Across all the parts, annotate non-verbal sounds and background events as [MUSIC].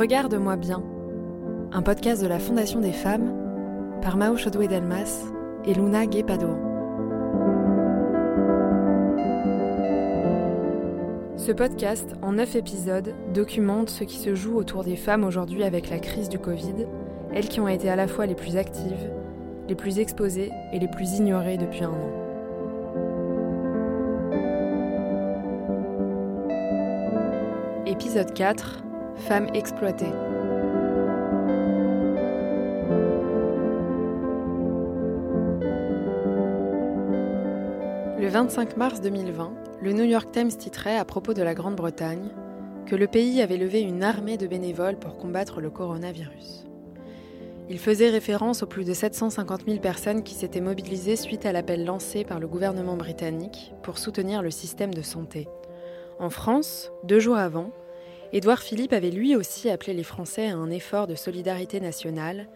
Regarde-moi bien, un podcast de la Fondation des femmes par Mao Chodoué Delmas et Luna Guépado. Ce podcast, en neuf épisodes, documente ce qui se joue autour des femmes aujourd'hui avec la crise du Covid, elles qui ont été à la fois les plus actives, les plus exposées et les plus ignorées depuis un an. Épisode 4 Femmes exploitées. Le 25 mars 2020, le New York Times titrait à propos de la Grande-Bretagne que le pays avait levé une armée de bénévoles pour combattre le coronavirus. Il faisait référence aux plus de 750 000 personnes qui s'étaient mobilisées suite à l'appel lancé par le gouvernement britannique pour soutenir le système de santé. En France, deux jours avant, Édouard Philippe avait lui aussi appelé les Français à un effort de solidarité nationale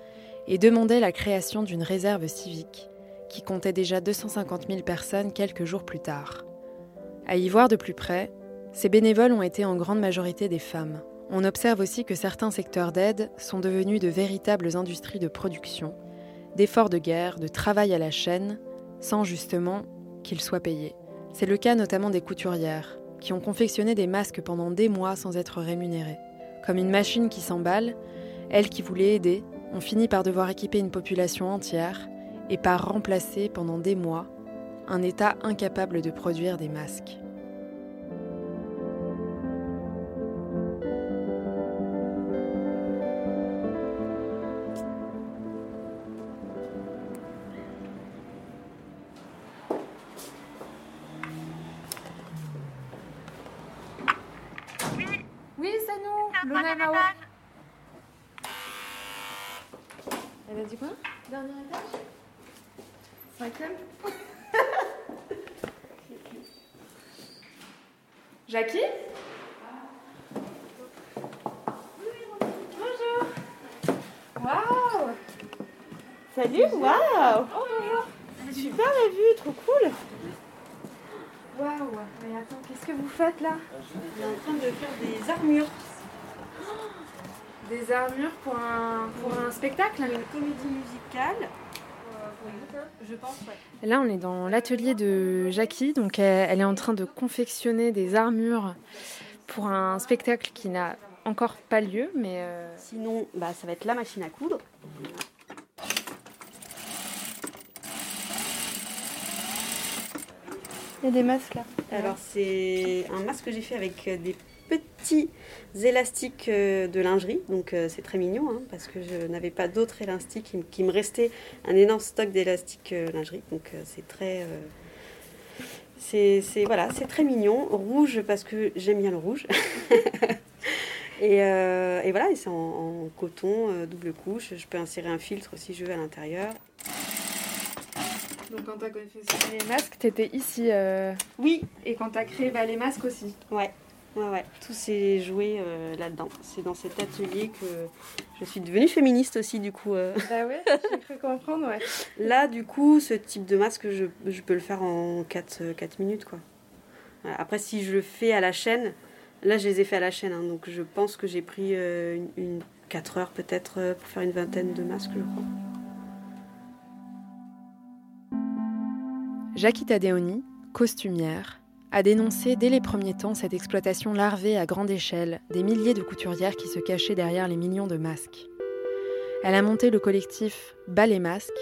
et demandait la création d'une réserve civique qui comptait déjà 250 000 personnes quelques jours plus tard. À y voir de plus près, ces bénévoles ont été en grande majorité des femmes. On observe aussi que certains secteurs d'aide sont devenus de véritables industries de production, d'efforts de guerre, de travail à la chaîne, sans justement qu'ils soient payés. C'est le cas notamment des couturières, qui ont confectionné des masques pendant des mois sans être rémunérés. Comme une machine qui s'emballe, elles qui voulaient aider ont fini par devoir équiper une population entière et par remplacer pendant des mois un État incapable de produire des masques. Là On est en train de faire des armures. Des armures pour un, pour un spectacle Une comédie musicale. Je pense, ouais. Là, on est dans l'atelier de Jackie. Donc, elle, elle est en train de confectionner des armures pour un spectacle qui n'a encore pas lieu, mais euh, Sinon, bah, ça va être la machine à coudre. Des masques là. Alors, c'est un masque que j'ai fait avec euh, des petits élastiques euh, de lingerie. Donc, euh, c'est très mignon hein, parce que je n'avais pas d'autres élastiques. Il, me- restait un énorme stock d'élastiques lingerie. Donc, c'est très. c'est, voilà, c'est très mignon. Rouge parce que j'aime bien le rouge. [LAUGHS] et, voilà, c'est en, coton, double couche. Je peux insérer un filtre si je veux à l'intérieur. Donc quand tu as confectionné les masques, tu étais ici. euh, Oui, et quand tu as créé bah, les masques aussi. Ouais, ouais, ouais. Tout s'est joué euh, là-dedans. C'est dans cet atelier que je suis devenue féministe aussi, du coup. euh. Bah ouais, [LAUGHS] j'ai cru comprendre, ouais. Là, du coup, ce type de masque, je, je peux le faire en 4, minutes, quoi. Voilà. Après, si je le fais à la chaîne, là, je les ai fait à la chaîne, hein, donc je pense que j'ai pris euh, une, une 4 heures peut-être pour faire une vingtaine de masques, je crois. Jackie Tadeoni, costumière, a dénoncé dès les premiers temps cette exploitation larvée à grande échelle des milliers de couturières qui se cachaient derrière les millions de masques. Elle a monté le collectif Bas les masques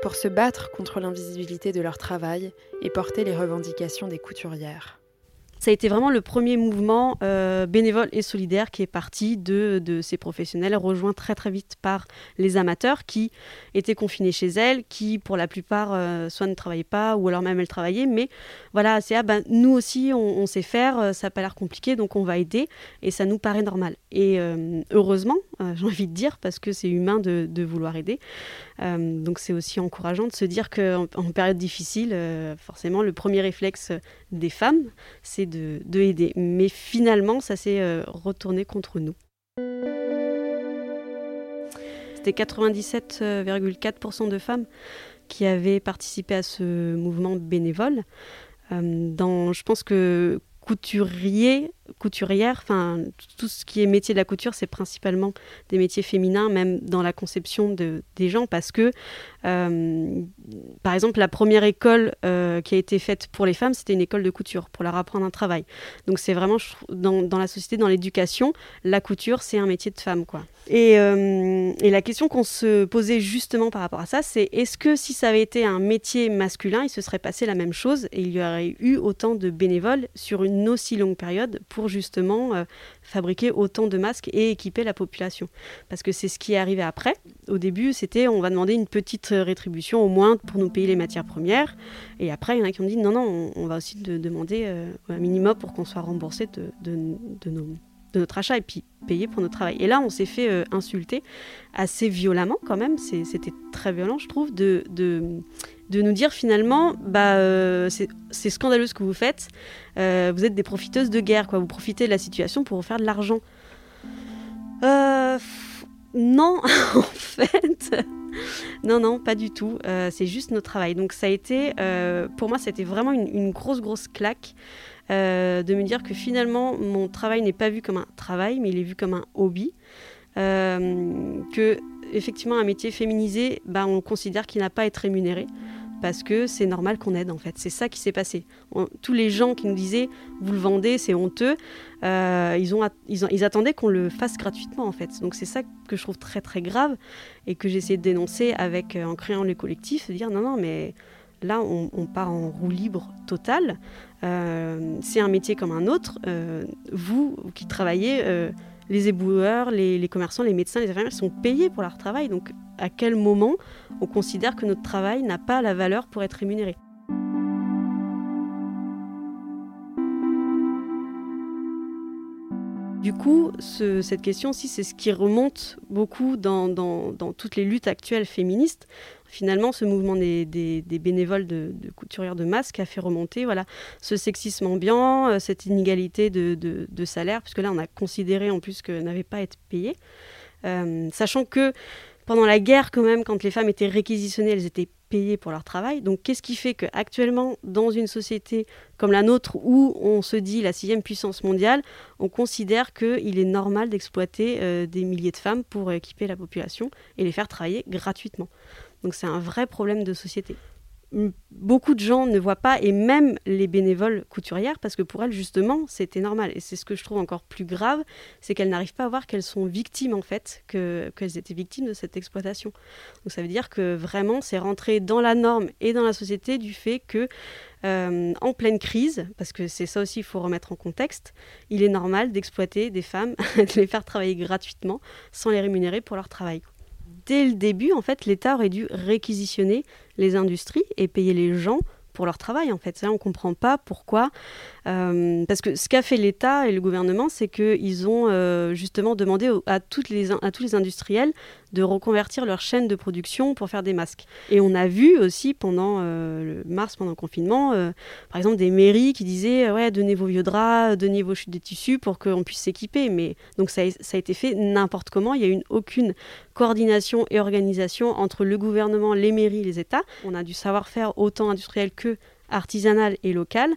pour se battre contre l'invisibilité de leur travail et porter les revendications des couturières. Ça a été vraiment le premier mouvement euh, bénévole et solidaire qui est parti de, de ces professionnels, rejoint très très vite par les amateurs qui étaient confinés chez elles, qui pour la plupart euh, soit ne travaillaient pas ou alors même elles travaillaient, mais voilà, c'est ah ben nous aussi on, sait faire, euh, ça n'a pas l'air compliqué donc on va aider et ça nous paraît normal. Et heureusement, [LAUGHS] j'ai envie de dire, parce que c'est humain de, de vouloir aider. Donc c'est aussi encourageant de se dire qu'en en période difficile, forcément le premier réflexe des femmes, c'est de, de aider. Mais finalement, ça s'est euh, retourné contre nous. C'était 97,4% de femmes qui avaient participé à ce mouvement bénévole. Euh, dans, je pense que couturier, couturière, enfin tout ce qui est métier de la couture, c'est principalement des métiers féminins, même dans la conception de, des gens, parce que euh, par exemple la première école euh, qui a été faite pour les femmes, c'était une école de couture pour leur apprendre un travail. Donc c'est vraiment dans, dans, la société, dans l'éducation, la couture c'est un métier de femme quoi. Et, euh, et la question qu'on se posait justement par rapport à ça, c'est est-ce que si ça avait été un métier masculin, il se serait passé la même chose et il y aurait eu autant de bénévoles sur une aussi longue période pour justement euh, fabriquer autant de masques et équiper la population. Parce que c'est ce qui est arrivé après. Au début, c'était on va demander une petite rétribution au moins pour nous payer les matières premières. Et après, il y en a qui ont dit non, non, on, va aussi demander euh, un minimum pour qu'on soit remboursé de, de, nos notre achat et puis payer pour notre travail. Et là, on s'est fait euh, insulter assez violemment quand même. C'était très violent, je trouve, de, de, nous dire finalement, bah, euh, c'est scandaleux ce que vous faites. Euh, vous êtes des profiteuses de guerre, quoi. Vous profitez de la situation pour faire de l'argent. non, [LAUGHS] en fait. non, non, pas du tout. c'est juste notre travail. Donc ça a été, pour moi, c'était vraiment une, grosse, grosse claque. Euh, de me dire que finalement mon travail n'est pas vu comme un travail, mais il est vu comme un hobby. Euh, que effectivement un métier féminisé, bah, on considère qu'il n'a pas à être rémunéré parce que c'est normal qu'on aide en fait. C'est ça qui s'est passé. tous les gens qui nous disaient vous le vendez, c'est honteux, euh, ils, attendaient qu'on le fasse gratuitement en fait. Donc c'est ça que je trouve très très grave et que j'ai essayé de dénoncer avec, en créant les collectifs, de dire non non mais Là, on, part en roue libre totale. Euh, c'est un métier comme un autre. Euh, vous qui travaillez, euh, les éboueurs, les, commerçants, les médecins, les infirmières sont payés pour leur travail. Donc, à quel moment on considère que notre travail n'a pas la valeur pour être rémunéré? Du coup, cette question aussi, c'est ce qui remonte beaucoup dans, toutes les luttes actuelles féministes finalement, ce mouvement des, bénévoles de, couturières de masques a fait remonter voilà, ce sexisme ambiant, euh, cette inégalité de, salaire, puisque là, on a considéré en plus que n'avaient pas été payées. Euh, sachant que pendant la guerre, quand même, quand les femmes étaient réquisitionnées, elles étaient payées pour leur travail. Donc, qu'est-ce qui fait qu'actuellement, dans une société comme la nôtre, où on se dit la sixième puissance mondiale, on considère qu'il est normal d'exploiter euh, des milliers de femmes pour équiper la population et les faire travailler gratuitement? Donc c'est un vrai problème de société. Beaucoup de gens ne voient pas, et même les bénévoles couturières, parce que pour elles, justement, c'était normal. Et c'est ce que je trouve encore plus grave, c'est qu'elles n'arrivent pas à voir qu'elles sont victimes, en fait, qu'elles étaient victimes de cette exploitation. Donc ça veut dire que vraiment, c'est rentré dans la norme et dans la société du fait que, euh, en pleine crise, parce que c'est ça aussi, il faut remettre en contexte, il est normal d'exploiter des femmes, [LAUGHS] de les faire travailler gratuitement, sans les rémunérer pour leur travail dès le début, en fait, l'État aurait dû réquisitionner les industries et payer les gens pour leur travail en fait. Ça, on ne comprend pas pourquoi. Euh, parce que ce qu'a fait l'État et le gouvernement, c'est qu'ils ont euh, justement demandé à tous les industriels de reconvertir leur chaîne de production pour faire des masques. Et on a vu aussi pendant euh, le mars, pendant le confinement, euh, par exemple des mairies qui disaient ouais donnez vos vieux draps, donnez vos chutes de tissus pour qu'on puisse s'équiper. Mais donc ça ça a été fait n'importe comment. Il n'y a eu aucune coordination et organisation entre le gouvernement, les mairies, les États. On a du savoir-faire autant industriel que artisanale et locale.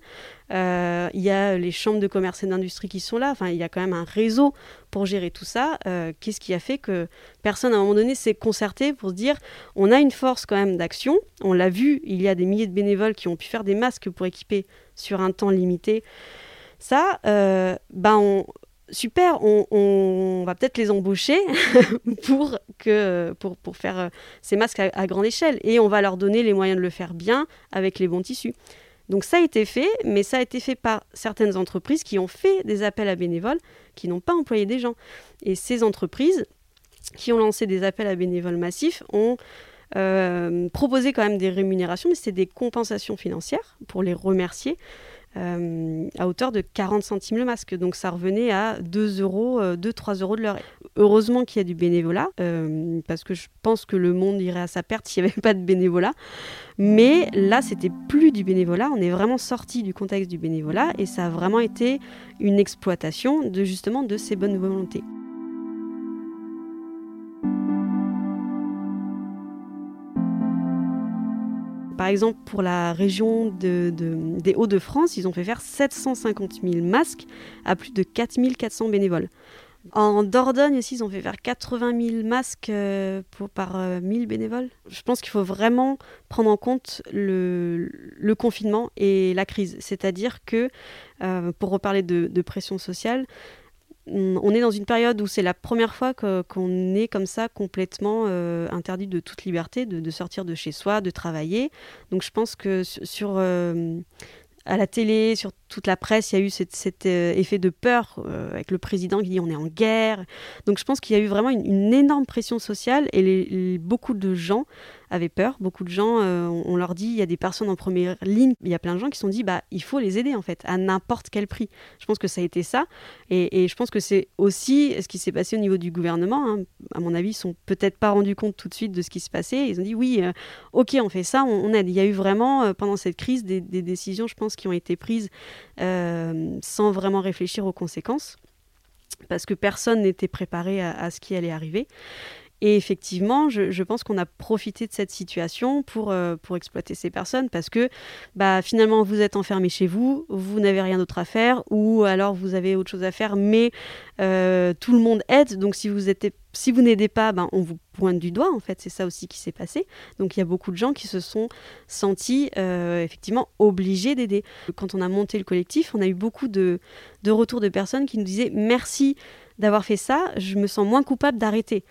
Euh, il y a les chambres de commerce et d'industrie qui sont là. Enfin, il y a quand même un réseau pour gérer tout ça. Euh, qu'est-ce qui a fait que personne à un moment donné s'est concerté pour se dire on a une force quand même d'action. On l'a vu, il y a des milliers de bénévoles qui ont pu faire des masques pour équiper sur un temps limité. Ça, euh, ben on, super, on, va peut-être les embaucher [LAUGHS] pour, que, pour, pour faire euh, ces masques à, grande échelle et on va leur donner les moyens de le faire bien avec les bons tissus. Donc ça a été fait, mais ça a été fait par certaines entreprises qui ont fait des appels à bénévoles, qui n'ont pas employé des gens. Et ces entreprises qui ont lancé des appels à bénévoles massifs ont euh, proposé quand même des rémunérations, mais c'était des compensations financières pour les remercier. Euh, à hauteur de 40 centimes le masque. Donc ça revenait à 2 euros, 2-3 euh, euros de l'heure. Heureusement qu'il y a du bénévolat, euh, parce que je pense que le monde irait à sa perte s'il n'y avait [LAUGHS] pas de bénévolat. Mais là, c'était plus du bénévolat. On est vraiment sorti du contexte du bénévolat et ça a vraiment été une exploitation de justement de ces bonnes volontés. Par exemple, pour la région des Hauts-de-France, ils ont fait faire 750 000 masques à plus de 4400 bénévoles. En Dordogne aussi, ils ont fait faire 80 000 masques euh, pour, par 1000 euh, bénévoles. Je pense qu'il faut vraiment prendre en compte le, confinement et la crise. C'est-à-dire que, euh, pour reparler de, pression sociale, on est dans une période où c'est la première fois qu'on est comme ça complètement interdit de toute liberté, de, sortir de chez soi, de travailler. Donc je pense que sur à la télé, sur toute la presse, il y a eu cet, euh, effet de peur euh, avec le président qui dit on est en guerre. Donc je pense qu'il y a eu vraiment une, énorme pression sociale et beaucoup de gens avaient peur. Beaucoup de gens, euh, on, leur dit, il y a des personnes en première ligne, il y a plein de gens qui se sont dit, bah, il faut les aider en fait, à n'importe quel prix. Je pense que ça a été ça. Et, je pense que c'est aussi ce qui s'est passé au niveau du gouvernement. Hein. À mon avis, ils sont peut-être pas rendus compte tout de suite de ce qui se passait. Ils ont dit, oui, ok, on fait ça, on, aide. Il y a eu vraiment, pendant cette crise, des, décisions, je pense, qui ont été prises euh, sans vraiment réfléchir aux conséquences, parce que personne n'était préparé à, ce qui allait arriver. Et effectivement, je, pense qu'on a profité de cette situation pour, euh, exploiter ces personnes parce que bah, finalement, vous êtes enfermé chez vous, vous n'avez rien d'autre à faire, ou alors vous avez autre chose à faire, mais euh, tout le monde aide. Donc si vous n'aidez pas, ben, on vous pointe du doigt, en fait, c'est ça aussi qui s'est passé. Donc il y a beaucoup de gens qui se sont sentis euh, effectivement obligés d'aider. Quand on a monté le collectif, on a eu beaucoup de retours de personnes qui nous disaient merci d'avoir fait ça, je me sens moins coupable d'arrêter.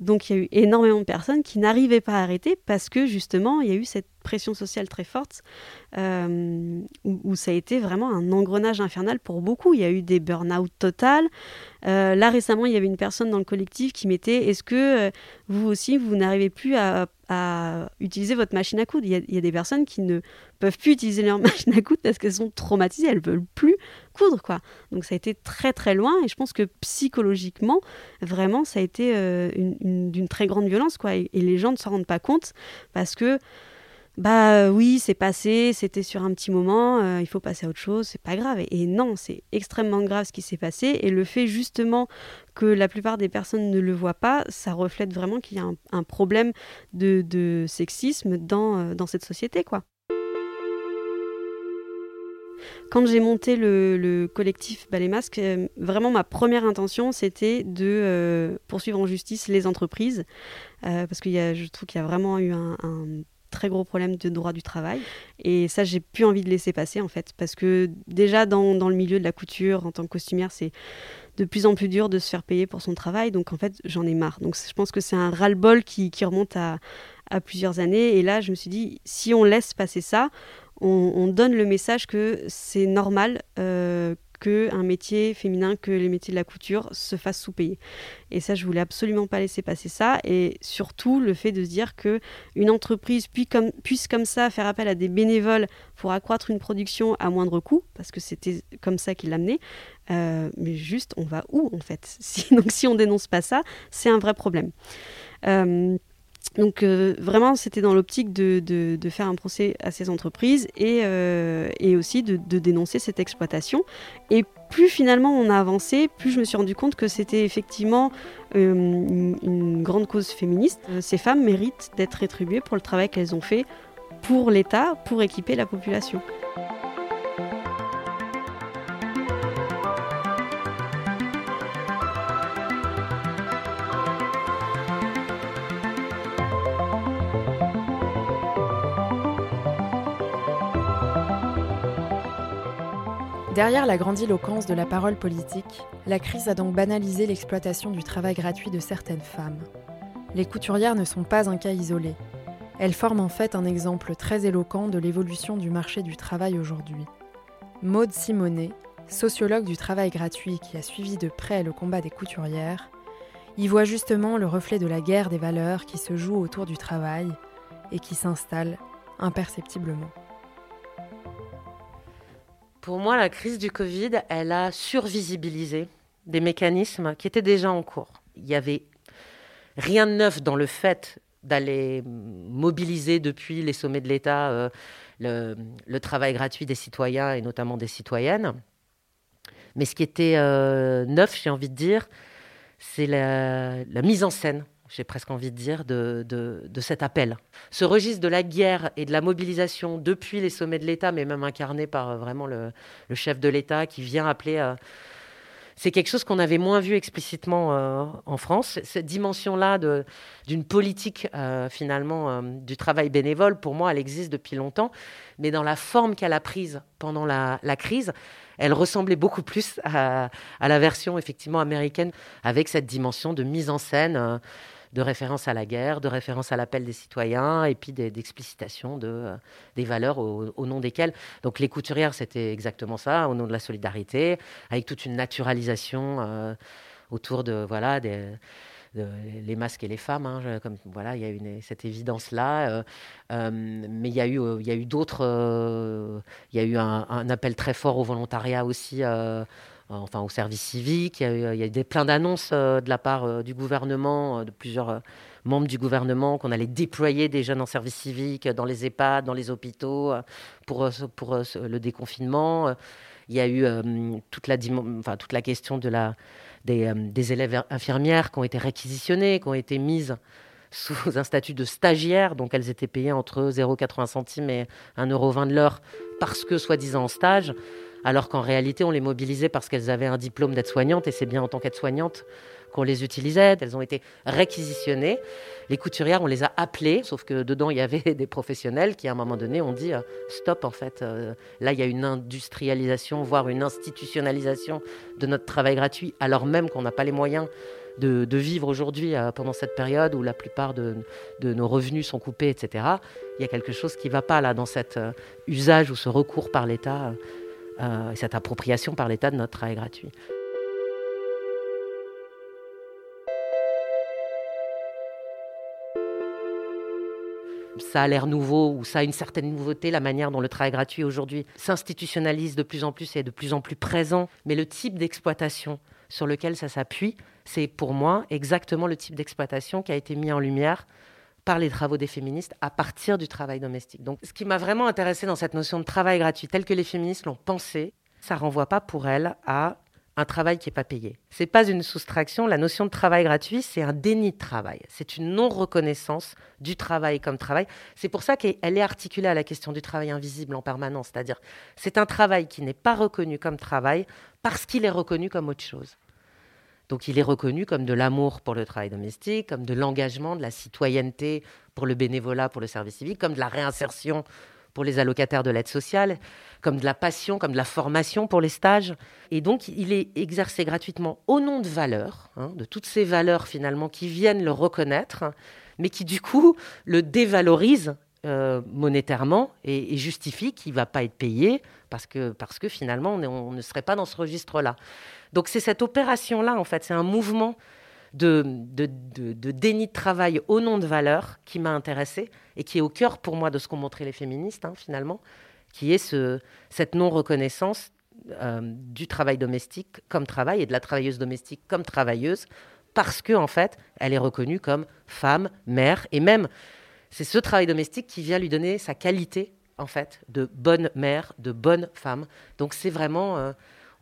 Donc il y a eu énormément de personnes qui n'arrivaient pas à arrêter parce que justement il y a eu cette pression sociale très forte euh, où, ça a été vraiment un engrenage infernal pour beaucoup. Il y a eu des burn-out total. Euh, là récemment il y avait une personne dans le collectif qui mettait est-ce que euh, vous aussi vous n'arrivez plus à, utiliser votre machine à coudre? Il y, a, des personnes qui ne peuvent plus utiliser leur [LAUGHS] machine à coudre parce qu'elles sont traumatisées, elles veulent plus coudre quoi. Donc ça a été très très loin et je pense que psychologiquement vraiment ça a été d'une très grande violence quoi et, les gens ne s'en rendent pas compte parce que bah oui, c'est passé, c'était sur un petit moment, euh, il faut passer à autre chose, c'est pas grave. Et, non, c'est extrêmement grave ce qui s'est passé. Et le fait justement que la plupart des personnes ne le voient pas, ça reflète vraiment qu'il y a un, problème de, sexisme dans, euh, dans cette société, quoi. Quand j'ai monté le, collectif Ballet Masque, euh, vraiment ma première intention, c'était de euh, poursuivre en justice les entreprises, euh, parce que je trouve qu'il y a vraiment eu un, très gros problème de droit du travail. Et ça, j'ai plus envie de laisser passer, en fait, parce que déjà, dans, dans le milieu de la couture, en tant que costumière, c'est de plus en plus dur de se faire payer pour son travail. Donc, en fait, j'en ai marre. Donc, je pense que c'est un ras-le-bol qui, qui remonte à, à plusieurs années. Et là, je me suis dit, si on laisse passer ça, on, donne le message que c'est normal euh, qu'un métier féminin, que les métiers de la couture se fassent sous-payer. Et ça, je voulais absolument pas laisser passer ça. Et surtout, le fait de se dire que une entreprise puisse comme, puisse comme ça faire appel à des bénévoles pour accroître une production à moindre coût, parce que c'était comme ça qu'il l'amenait. Euh, mais juste, on va où en fait? [LAUGHS] Donc si on dénonce pas ça, c'est un vrai problème. Euh, donc euh, vraiment, c'était dans l'optique de, faire un procès à ces entreprises et, euh, aussi de, dénoncer cette exploitation. Et plus finalement on a avancé, plus je me suis rendu compte que c'était effectivement euh, une, grande cause féministe. Ces femmes méritent d'être rétribuées pour le travail qu'elles ont fait pour l'État, pour équiper la population. Derrière la grandiloquence de la parole politique, la crise a donc banalisé l'exploitation du travail gratuit de certaines femmes. Les couturières ne sont pas un cas isolé. Elles forment en fait un exemple très éloquent de l'évolution du marché du travail aujourd'hui. Maude Simonet, sociologue du travail gratuit qui a suivi de près le combat des couturières, y voit justement le reflet de la guerre des valeurs qui se joue autour du travail et qui s'installe imperceptiblement. Pour moi, la crise du Covid, elle a survisibilisé des mécanismes qui étaient déjà en cours. Il n'y avait rien de neuf dans le fait d'aller mobiliser depuis les sommets de l'État euh, le, travail gratuit des citoyens et notamment des citoyennes. Mais ce qui était euh, neuf, j'ai envie de dire, c'est la, mise en scène j'ai presque envie de dire, de, de, cet appel. Ce registre de la guerre et de la mobilisation depuis les sommets de l'État, mais même incarné par euh, vraiment le, chef de l'État qui vient appeler. C'est quelque chose qu'on avait moins vu explicitement euh, en France. Cette dimension-là d'une politique, euh, finalement, du travail bénévole, pour moi, elle existe depuis longtemps. Mais dans la forme qu'elle a prise pendant la, crise, elle ressemblait beaucoup plus à, la version effectivement américaine, avec cette dimension de mise en scène de référence à la guerre, de référence à l'appel des citoyens, et puis d'explicitation de, euh, des valeurs au, nom desquelles. Donc les couturières, c'était exactement ça, au nom de la solidarité, avec toute une naturalisation euh, autour de voilà les masques et les femmes. Hein, comme, voilà, il y a une, cette évidence-là. Euh, mais il y a eu, eu d'autres. il y a eu un, appel très fort au volontariat aussi enfin au service civique. Il y a, eu, des, plein d'annonces euh, de la part euh, du gouvernement, de plusieurs membres du gouvernement, qu'on allait déployer des jeunes en service civique dans les EHPAD, dans les hôpitaux, pour, le déconfinement. Il y a eu toute, la, question de la, des, élèves infirmières qui ont été réquisitionnées, qui ont été mises sous un statut de stagiaire, donc elles étaient payées entre 0,80 centimes et 1,20€ de l'heure parce que soi-disant en stage alors qu'en réalité, on les mobilisait parce qu'elles avaient un diplôme d'aide-soignante, et c'est bien en tant qu'aide-soignante qu'on les utilisait. Elles ont été réquisitionnées. Les couturières, on les a appelées, sauf que dedans, il y avait [LAUGHS] des professionnels qui, à un moment donné, ont dit euh, stop, en fait. Euh, là, il y a une industrialisation, voire une institutionnalisation de notre travail gratuit, alors même qu'on n'a pas les moyens de, vivre aujourd'hui euh, pendant cette période où la plupart de, nos revenus sont coupés, etc. Il y a quelque chose qui ne va pas là dans cet usage ou ce recours par l'État euh, et cette appropriation par l'État de notre travail gratuit. ça a l'air nouveau ou ça a une certaine nouveauté, la manière dont le travail gratuit aujourd'hui s'institutionnalise de plus en plus et est de plus en plus présent. Mais le type d'exploitation sur lequel ça s'appuie, c'est pour moi exactement le type d'exploitation qui a été mis en lumière par les travaux des féministes à partir du travail domestique. Donc, ce qui m'a vraiment intéressé dans cette notion de travail gratuit, tel que les féministes l'ont pensé, ça renvoie pas pour elles à un travail qui n'est pas payé. C'est pas une soustraction. La notion de travail gratuit, c'est un déni de travail. C'est une non-reconnaissance du travail comme travail. C'est pour ça qu'elle est articulée à la question du travail invisible en permanence. C'est-à-dire, c'est un travail qui n'est pas reconnu comme travail parce qu'il est reconnu comme autre chose. Donc il est reconnu comme de l'amour pour le travail domestique, comme de l'engagement, de la citoyenneté pour le bénévolat, pour le service civique, comme de la réinsertion pour les allocataires de l'aide sociale, comme de la passion, comme de la formation pour les stages. Et donc il est exercé gratuitement au nom de valeurs, hein, de toutes ces valeurs finalement qui viennent le reconnaître, mais qui du coup le dévalorisent euh, monétairement et, justifient qu'il ne va pas être payé parce que, parce que finalement on ne serait pas dans ce registre-là. Donc c'est cette opération-là, en fait, c'est un mouvement de, de, déni de travail au nom de valeur qui m'a intéressée et qui est au cœur pour moi de ce qu'ont montré les féministes, hein, finalement, qui est ce, cette non-reconnaissance euh, du travail domestique comme travail et de la travailleuse domestique comme travailleuse, parce que en fait, elle est reconnue comme femme, mère, et même c'est ce travail domestique qui vient lui donner sa qualité en fait de bonne mère, de bonne femme. Donc c'est vraiment euh,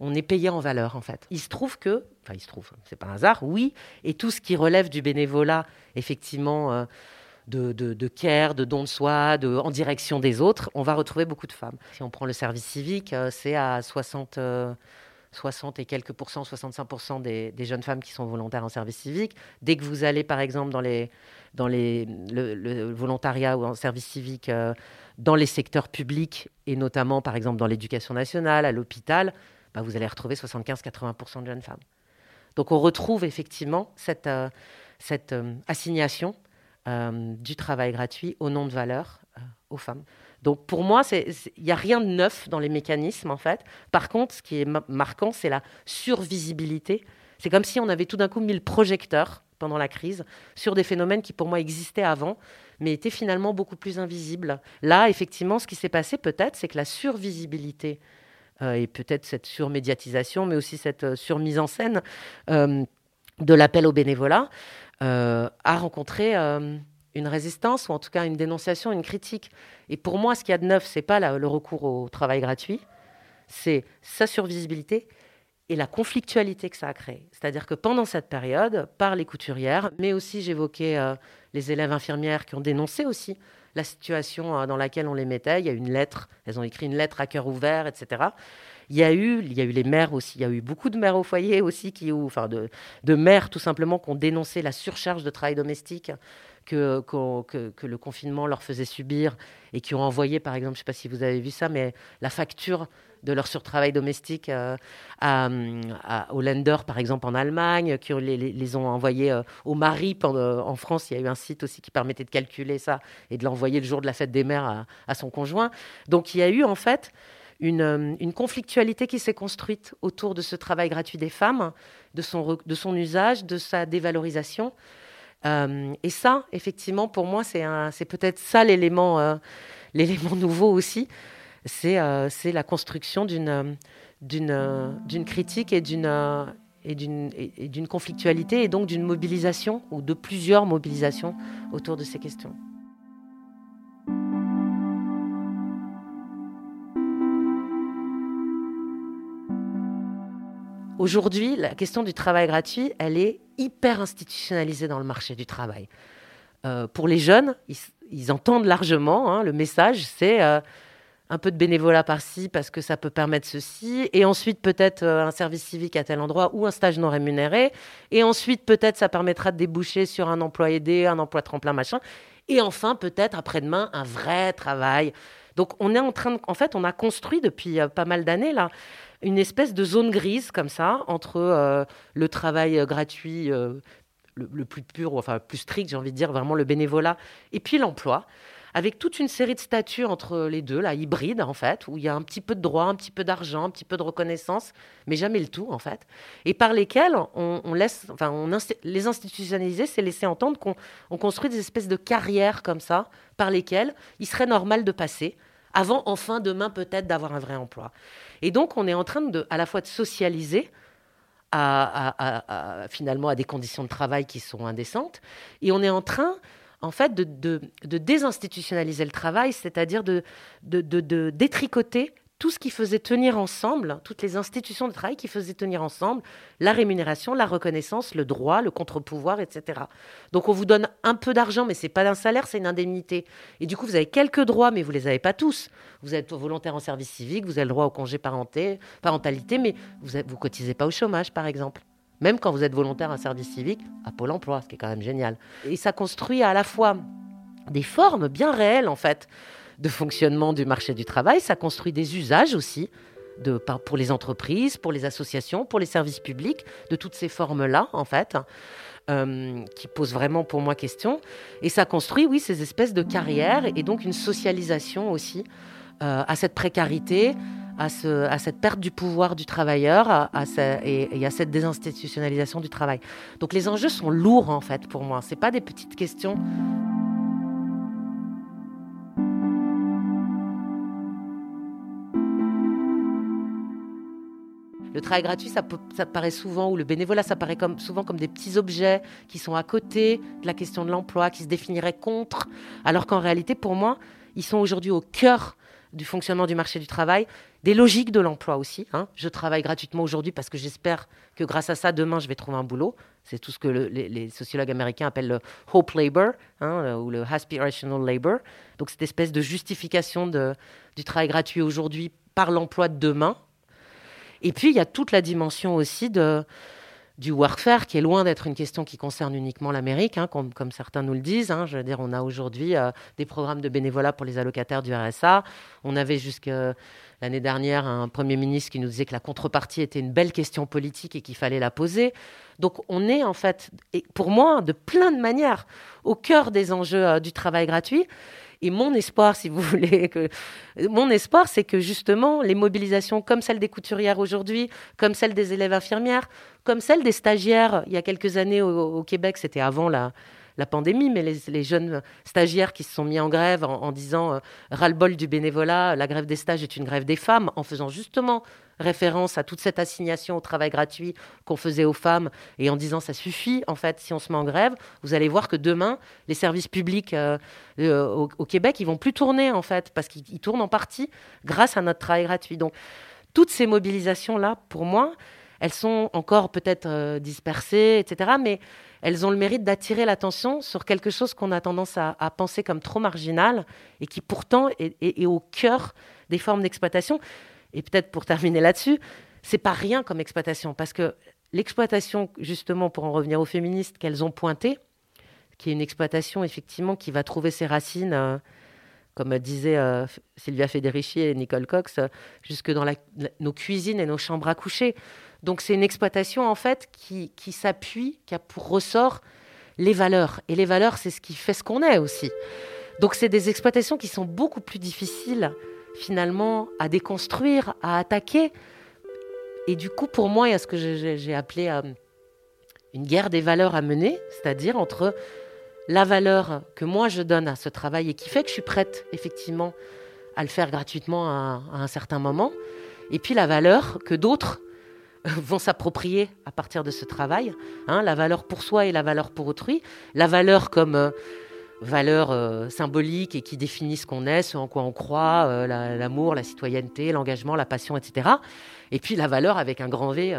on est payé en valeur en fait. Il se trouve que, enfin il se trouve, c'est pas un hasard, oui, et tout ce qui relève du bénévolat, effectivement, euh, de, de, care, de don de soi, de, en direction des autres, on va retrouver beaucoup de femmes. Si on prend le service civique, euh, c'est à 60, 60 euh, et quelques pourcents, 65 des, des, jeunes femmes qui sont volontaires en service civique. Dès que vous allez, par exemple, dans, le, volontariat ou en service civique, dans les secteurs publics, et notamment, par exemple, dans l'éducation nationale, à l'hôpital, bah, vous allez retrouver 75-80% de jeunes femmes. Donc on retrouve effectivement cette, euh, euh, assignation euh, du travail gratuit au nom de valeur aux femmes. Donc pour moi, il n'y a rien de neuf dans les mécanismes en fait. Par contre, ce qui est marquant, c'est la survisibilité. C'est comme si on avait tout d'un coup mis le projecteur pendant la crise sur des phénomènes qui pour moi existaient avant, mais étaient finalement beaucoup plus invisibles. Là, effectivement, ce qui s'est passé peut-être, c'est que la survisibilité euh, et peut-être cette surmédiatisation, mais aussi cette euh, surmise en scène euh, de l'appel au bénévolat, a rencontré une résistance ou en tout cas une dénonciation, une critique. Et pour moi, ce qu'il y a de neuf, c'est pas le recours au travail gratuit, c'est sa survisibilité et la conflictualité que ça a créé. C'est-à-dire que pendant cette période, par les couturières, mais aussi j'évoquais euh, les élèves infirmières qui ont dénoncé aussi la situation euh, dans laquelle on les mettait. Il y a une lettre, elles ont écrit une lettre à cœur ouvert, etc. Il y a eu, il y a eu les mères aussi, il y a eu beaucoup de mères au foyer aussi, qui, enfin de, de mères tout simplement, qui ont dénoncé la surcharge de travail domestique que, le confinement leur faisait subir et qui ont envoyé, par exemple, je ne sais pas si vous avez vu ça, mais la facture de leur surtravail domestique euh, à, à, par exemple, en Allemagne, qui les, ont envoyés euh, au mari. en France, il y a eu un site aussi qui permettait de calculer ça et de l'envoyer le jour de la fête des mères à, son conjoint. Donc il y a eu en fait une, euh, une conflictualité qui s'est construite autour de ce travail gratuit des femmes, de son usage, de sa dévalorisation. Euh, et ça, effectivement, pour moi, c'est peut-être ça l'élément euh, [LAUGHS] l'élément nouveau aussi. C'est euh, la construction d'une d'une critique et d'une et d'une conflictualité et donc d'une mobilisation ou de plusieurs mobilisations autour de ces questions. Aujourd'hui, la question du travail gratuit, elle est hyper institutionnalisée dans le marché du travail. Euh, pour les jeunes, ils, entendent largement hein, le message, c'est euh, un peu de bénévolat par-ci parce que ça peut permettre ceci, et ensuite peut-être euh, un service civique à tel endroit ou un stage non rémunéré, et ensuite peut-être ça permettra de déboucher sur un emploi aidé, un emploi tremplin, machin, et enfin peut-être après-demain un vrai travail. Donc on est en train de, en fait, on a construit depuis pas mal d'années là une espèce de zone grise comme ça entre euh, le travail euh, gratuit euh, le, plus pur, enfin plus strict, j'ai envie de dire, vraiment le bénévolat, et puis l'emploi, avec toute une série de statuts entre les deux, là, hybride en fait, où il y a un petit peu de droit, un petit peu d'argent, un petit peu de reconnaissance, mais jamais le tout en fait, et par lesquels on, laisse, enfin, on les institutionnaliser, c'est laisser entendre qu'on construit des espèces de carrières comme ça, par lesquelles il serait normal de passer, avant enfin demain peut-être d'avoir un vrai emploi. Et donc, on est en train de, à la fois de socialiser à, finalement à des conditions de travail qui sont indécentes, et on est en train en fait de, désinstitutionnaliser le travail, c'est-à-dire de, de, détricoter tout ce qui faisait tenir ensemble, toutes les institutions de travail qui faisaient tenir ensemble la rémunération, la reconnaissance, le droit, le contre-pouvoir, etc. Donc on vous donne un peu d'argent, mais c'est pas un salaire, c'est une indemnité. Et du coup, vous avez quelques droits, mais vous les avez pas tous. Vous êtes volontaire en service civique, vous avez le droit au congé parenté, parentalité, mais vous ne cotisez pas au chômage, par exemple. Même quand vous êtes volontaire en service civique, à Pôle emploi, ce qui est quand même génial. Et ça construit à la fois des formes bien réelles, en fait, de fonctionnement du marché du travail, ça construit des usages aussi de, pour les entreprises, pour les associations, pour les services publics, de toutes ces formes-là, en fait, euh, qui posent vraiment pour moi question. Et ça construit, oui, ces espèces de carrières et donc une socialisation aussi euh, à cette précarité, à, ce, à, cette perte du pouvoir du travailleur et, et, à cette désinstitutionnalisation du travail. Donc les enjeux sont lourds, en fait, pour moi. Ce pas des petites questions. Le travail gratuit, ça, paraît souvent, ou le bénévolat, ça paraît comme, souvent comme des petits objets qui sont à côté de la question de l'emploi, qui se définiraient contre, alors qu'en réalité, pour moi, ils sont aujourd'hui au cœur du fonctionnement du marché du travail, des logiques de l'emploi aussi. Hein. Je travaille gratuitement aujourd'hui parce que j'espère que grâce à ça, demain, je vais trouver un boulot. C'est tout ce que les, sociologues américains appellent le hope labor hein, ou le aspirational labor. Donc cette espèce de justification du travail gratuit aujourd'hui par l'emploi de demain, et puis, il y a toute la dimension aussi du warfare, qui est loin d'être une question qui concerne uniquement l'Amérique, hein, comme, certains nous le disent. Hein. Je veux dire, on a aujourd'hui euh, des programmes de bénévolat pour les allocataires du RSA. On avait jusque l'année dernière un Premier ministre qui nous disait que la contrepartie était une belle question politique et qu'il fallait la poser. Donc on est en fait, pour moi, de plein de manières, au cœur des enjeux euh, du travail gratuit. Et mon espoir, si vous [LAUGHS] voulez, mon espoir, c'est que justement, les mobilisations comme celle des couturières aujourd'hui, comme celle des élèves infirmières, comme celle des stagiaires il y a quelques années au, Québec, c'était avant la, la pandémie, mais les, jeunes stagiaires qui se sont mis en grève en, disant euh, ras-le-bol du bénévolat, la grève des stages est une grève des femmes, en faisant justement référence à toute cette assignation au travail gratuit qu'on faisait aux femmes et en disant ça suffit en fait si on se met en grève, vous allez voir que demain les services publics euh, euh, au, Québec ils vont plus tourner en fait parce qu'ils tournent en partie grâce à notre travail gratuit. Donc toutes ces mobilisations là pour moi elles sont encore peut-être euh, dispersées, etc. Mais elles ont le mérite d'attirer l'attention sur quelque chose qu'on a tendance à, penser comme trop marginal et qui pourtant est, au cœur des formes d'exploitation. Et peut-être pour terminer là-dessus, c'est pas rien comme exploitation parce que l'exploitation, justement, pour en revenir aux féministes qu'elles ont pointé, qui est une exploitation effectivement qui va trouver ses racines. Euh, comme disait euh, Sylvia Federici et Nicole Cox, jusque dans nos cuisines et nos chambres à coucher. Donc c'est une exploitation en fait qui, qui s'appuie, qui a pour ressort les valeurs. Et les valeurs, c'est ce qui fait ce qu'on est aussi. Donc c'est des exploitations qui sont beaucoup plus difficiles finalement à déconstruire, à attaquer. Et du coup, pour moi, il y a ce que j'ai appelé euh, une guerre des valeurs à mener, c'est-à-dire entre la valeur que moi je donne à ce travail et qui fait que je suis prête effectivement à le faire gratuitement à, un certain moment, et puis la valeur que d'autres [LAUGHS] vont s'approprier à partir de ce travail, hein, la valeur pour soi et la valeur pour autrui, la valeur comme euh, valeur euh, symbolique et qui définit ce qu'on est, ce en quoi on croit, euh, l'amour, la, citoyenneté, l'engagement, la passion, etc. Et puis la valeur avec un grand V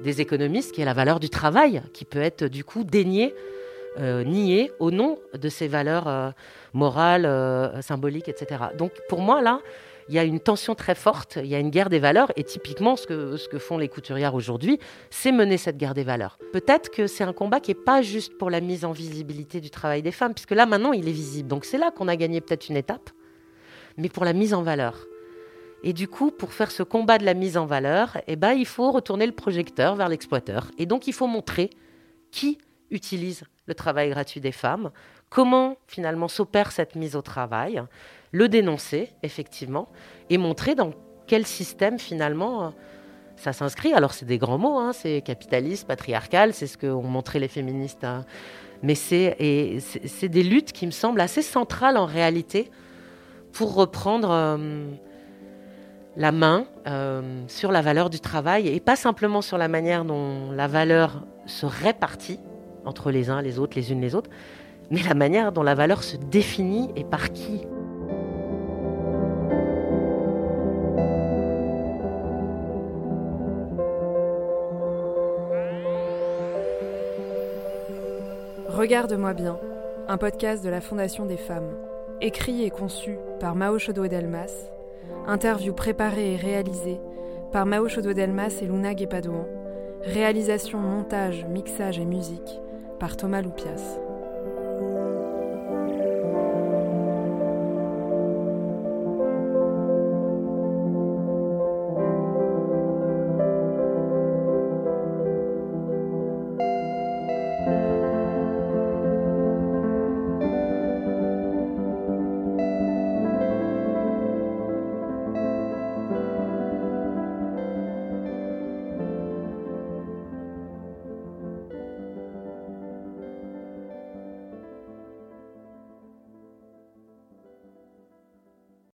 des économistes, qui est la valeur du travail, qui peut être du coup déniée nier au nom de ces valeurs morales, symboliques, etc. Donc pour moi, là, il y a une tension très forte, il y a une guerre des valeurs, et typiquement ce que, ce que font les couturières aujourd'hui, c'est mener cette guerre des valeurs. Peut-être que c'est un combat qui n'est pas juste pour la mise en visibilité du travail des femmes, puisque là maintenant il est visible. Donc c'est là qu'on a gagné peut-être une étape, mais pour la mise en valeur. Et du coup, pour faire ce combat de la mise en valeur, eh ben, il faut retourner le projecteur vers l'exploiteur. Et donc il faut montrer qui utilise le travail gratuit des femmes, comment finalement s'opère cette mise au travail, le dénoncer effectivement et montrer dans quel système finalement euh, ça s'inscrit. Alors c'est des grands mots, hein, c'est capitaliste, patriarcal, c'est ce qu'ont montré les féministes. Hein. Mais c'est, des luttes qui me semblent assez centrales en réalité pour reprendre euh, la main euh, sur la valeur du travail et pas simplement sur la manière dont la valeur se répartit, entre les uns, les autres, les unes, les autres, mais la manière dont la valeur se définit et par qui. Regarde-moi bien, un podcast de la Fondation des femmes, écrit et conçu par Mao Chodo-Delmas, interview préparée et réalisée par Mao Chodo-Delmas et Luna Guépadouan, réalisation, montage, mixage et musique par Thomas Loupias.